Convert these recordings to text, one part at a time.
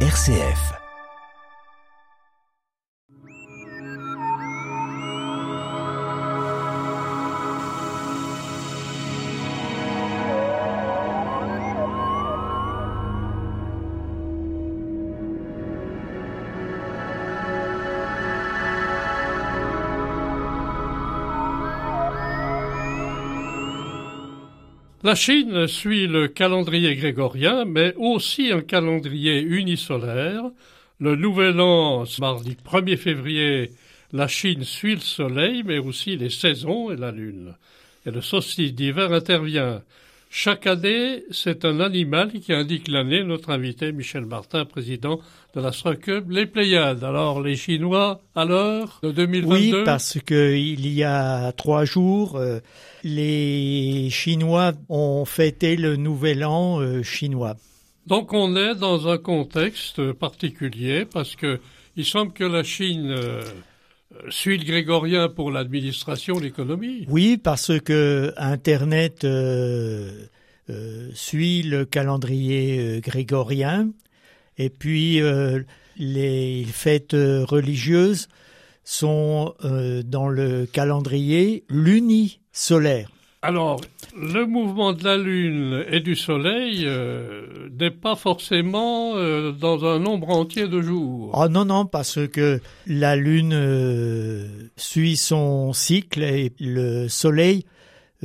RCF. La Chine suit le calendrier grégorien, mais aussi un calendrier unisolaire. Le nouvel an, mardi 1er février, la Chine suit le soleil, mais aussi les saisons et la lune. Et le solstice d'hiver intervient. Chaque année, c'est un animal qui indique l'année. Notre invité, Michel Martin, président de l'Astrocube, les Pléiades. Alors, les Chinois, à l'heure de 2022 Oui, parce qu'il y a trois jours, euh, les Chinois ont fêté le nouvel an euh, chinois. Donc, on est dans un contexte particulier parce que il semble que la Chine euh, suit le grégorien pour l'administration, l'économie. Oui, parce que Internet euh, euh, suit le calendrier euh, grégorien et puis les fêtes religieuses sont dans le calendrier lunisolaire. Alors, le mouvement de la Lune et du Soleil euh, n'est pas forcément euh, dans un nombre entier de jours. Oh non, non, parce que la Lune euh, suit son cycle et le Soleil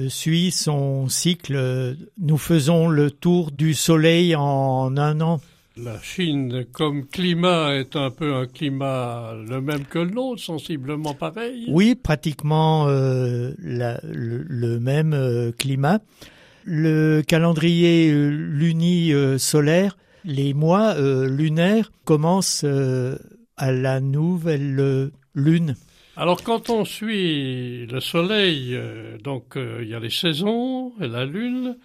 suit son cycle. Nous faisons le tour du Soleil en un an. La Chine, comme climat, est un peu un climat le même que le nôtre, sensiblement pareil. Oui, pratiquement euh, la- le, le même euh, climat. Le calendrier euh, lunisolaire, les mois lunaires commencent à la nouvelle lune. Alors, quand on suit le Soleil, donc il y a les saisons et la Lune,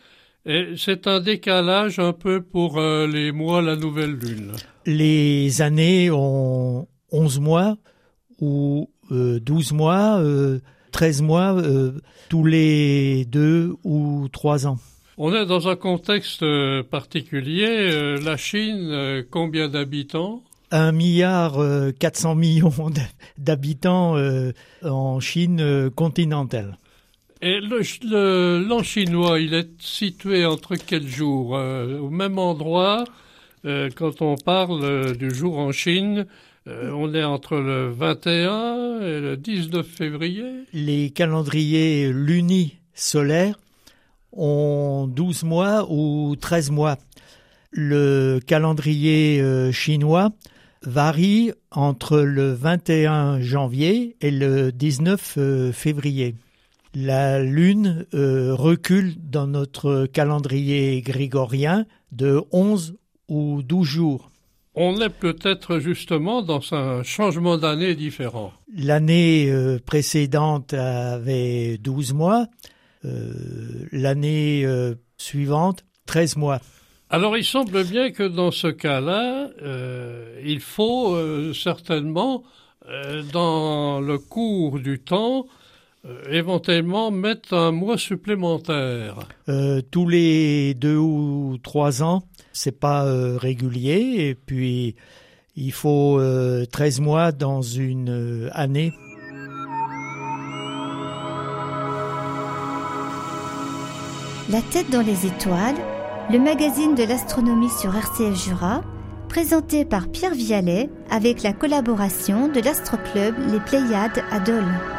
c'est un décalage un peu pour euh, les mois, la nouvelle Lune. Les années ont 11 mois ou euh, 12 mois, euh, 13 mois, euh, tous les deux ou trois ans. On est dans un contexte euh, particulier. La Chine, combien d'habitants? Un milliard euh, 400 millions d'habitants en Chine continentale. Et l'an chinois, il est situé entre quels jours Euh, Au même endroit, euh, quand on parle euh, du jour en Chine, euh, on est entre le 21 et le 19 février. Les calendriers lunisolaires ont 12 mois ou 13 mois. Le calendrier chinois varie entre le 21 janvier et le 19 euh, février. La lune euh, recule dans notre calendrier grégorien de 11 ou 12 jours. On est peut-être justement dans un changement d'année différent. L'année euh, précédente avait 12 mois, euh, l'année suivante 13 mois. Alors il semble bien que dans ce cas-là, il faut certainement, dans le cours du temps, éventuellement mettre un mois supplémentaire. Euh, tous les deux ou trois ans, c'est pas euh, régulier et puis il faut euh, 13 mois dans une euh, année. La tête dans les étoiles, le magazine de l'astronomie sur RCF Jura, présenté par Pierre Vialet avec la collaboration de l'astroclub Les Pléiades à Dole.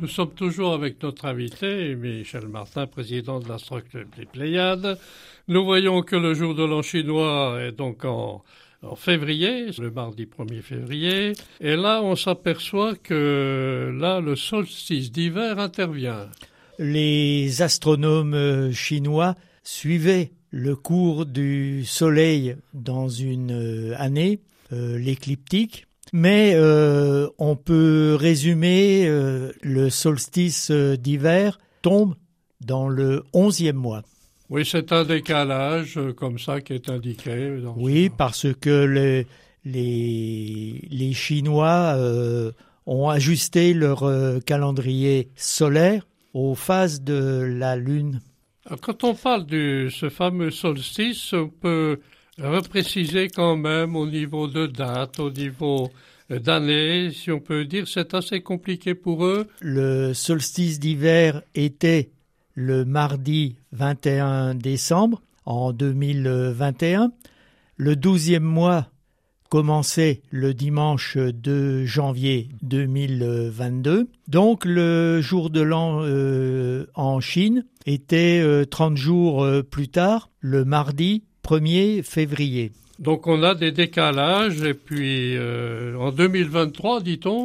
Nous sommes toujours avec notre invité, Michel Martin, président de l'Astroclub des Pléiades. Nous voyons que le jour de l'an chinois est donc en, en février, le mardi 1er février. Et là, on s'aperçoit que là, le solstice d'hiver intervient. Les astronomes euh, chinois suivaient le cours du Soleil dans une euh, année, euh, l'écliptique, mais euh, on peut résumer euh, le solstice euh, d'hiver tombe dans le onzième mois. Oui, c'est un décalage comme ça qui est indiqué. Dans Oui, ce- parce que le- les, les Chinois euh, ont ajusté leur calendrier solaire aux phases de la Lune. Quand on parle de ce fameux solstice, on peut repréciser quand même au niveau de date, au niveau d'année, si on peut dire, c'est assez compliqué pour eux. Le solstice d'hiver était le mardi 21 décembre en 2021. Le douzième mois commençait le dimanche 2 janvier 2022. Donc le jour de l'an euh, en Chine était 30 euh, jours euh, plus tard, le mardi 1er février. Donc on a des décalages et puis en 2023, dit-on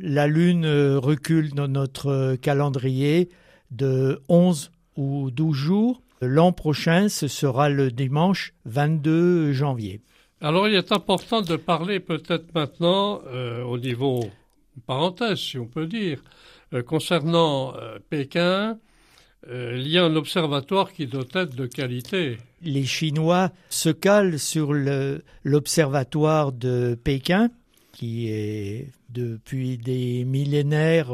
La Lune recule dans notre calendrier de 11 ou 12 jours. L'an prochain, ce sera le dimanche 22 janvier. Alors il est important de parler peut-être maintenant euh, au niveau parenthèse, si on peut dire, euh, concernant euh, Pékin. il y a un observatoire qui doit être de qualité. Les Chinois se calent sur l'observatoire de Pékin, qui est depuis des millénaires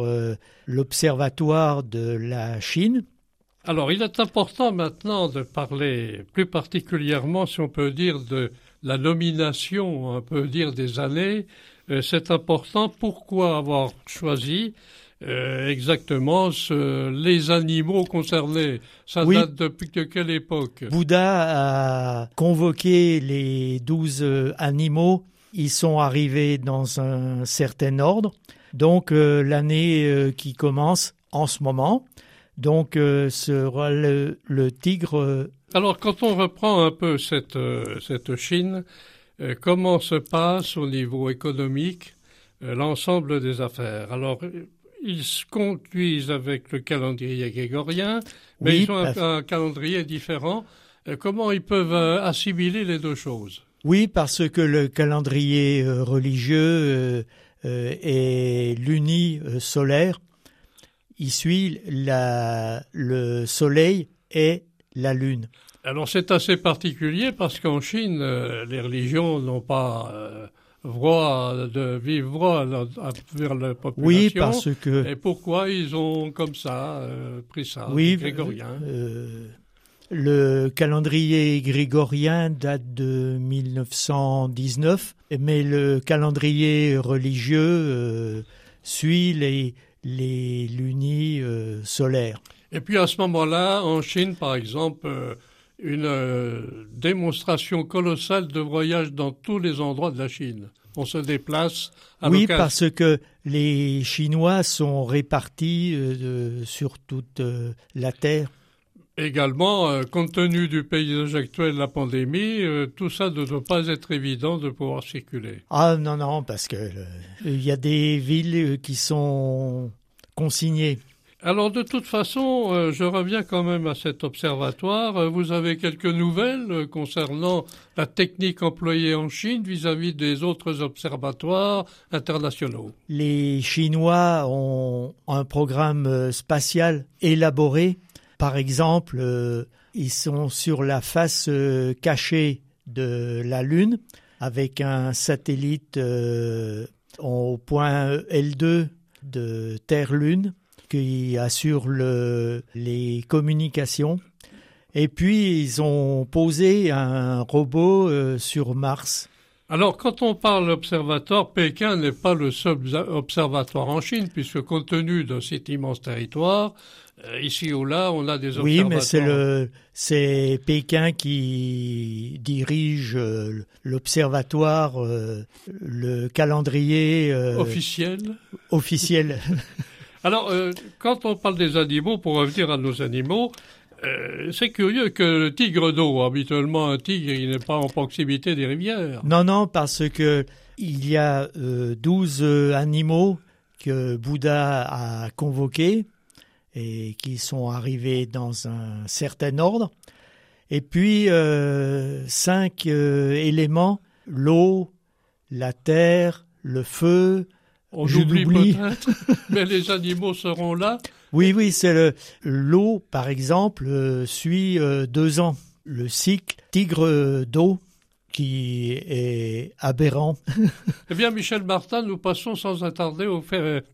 l'observatoire de la Chine. Alors il est important maintenant de parler plus particulièrement, si on peut dire, de la nomination, on peut dire, des années, euh, c'est important. Pourquoi avoir choisi euh, exactement les animaux concernés. Ça date depuis quelle époque? Bouddha a convoqué les douze euh, animaux. Ils sont arrivés dans un certain ordre. Donc l'année qui commence en ce moment, donc sera le tigre alors, quand on reprend un peu cette, euh, cette Chine, euh, comment se passe au niveau économique euh, l'ensemble des affaires? Alors, ils se conduisent avec le calendrier grégorien, mais ils ont un, calendrier différent. comment ils peuvent assimiler les deux choses? Oui, parce que le calendrier religieux est l'uni solaire. Il suit la, le soleil et la lune. Alors c'est assez particulier parce qu'en Chine, euh, les religions n'ont pas euh, droit de vivre droit vers la population. Oui, parce que. Et pourquoi ils ont comme ça euh, pris ça, oui, grégorien Le calendrier grégorien date de 1919, mais le calendrier religieux suit les, les lunis solaires. Et puis à ce moment-là, en Chine, par exemple, euh, une euh, démonstration colossale de voyage dans tous les endroits de la Chine. On se déplace. À oui, parce que les Chinois sont répartis euh, sur toute la Terre. Également, compte tenu du paysage actuel de la pandémie, tout ça ne doit pas être évident de pouvoir circuler. Ah non, non, parce que il y a des villes qui sont consignées. Alors de toute façon, euh, je reviens quand même à cet observatoire. Euh, vous avez quelques nouvelles euh, concernant la technique employée en Chine vis-à-vis des autres observatoires internationaux. Les Chinois ont un programme spatial élaboré. Par exemple, ils sont sur la face cachée de la Lune avec un satellite au point L2 de Terre-Lune qui assurent le, les communications. Et puis, ils ont posé un robot euh, sur Mars. Alors, quand on parle d'observatoire, Pékin n'est pas le seul observatoire en Chine, puisque compte tenu de cet immense territoire, euh, ici ou là, on a des observatoires. Oui, mais c'est le, c'est Pékin qui dirige euh, l'observatoire, le calendrier officiel. Officiel. Alors, euh, quand on parle des animaux, pour revenir à nos animaux, euh, c'est curieux que le tigre d'eau, habituellement un tigre, il n'est pas en proximité des rivières. Non, non, parce que il y a euh, 12 animaux que Bouddha a convoqués et qui sont arrivés dans un certain ordre. Et puis, euh, cinq éléments, l'eau, la terre, le feu, on oublie peut-être, mais les animaux seront là. Oui, oui, c'est le l'eau, par exemple, euh, suit euh, deux ans. Le cycle tigre d'eau qui est aberrant. eh bien, Michel Martin, nous passons sans tarder, aux,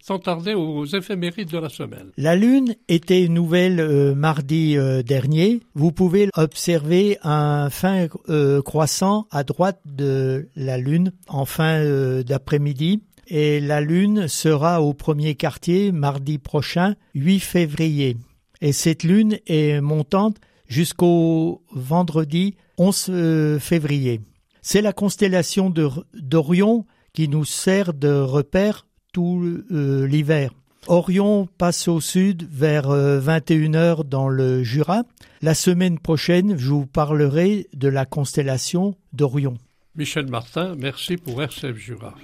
sans tarder aux éphémérides de la semaine. La Lune était nouvelle euh, mardi euh, dernier. Vous pouvez observer un fin euh, croissant à droite de la Lune en fin d'après-midi. Et la Lune sera au premier quartier mardi prochain, 8 février. Et cette Lune est montante jusqu'au vendredi 11 février. C'est la constellation d'Orion qui nous sert de repère tout euh, l'hiver. Orion passe au sud vers 21h euh, dans le Jura. La semaine prochaine, je vous parlerai de la constellation d'Orion. Michel Martin, merci pour RCF Jura.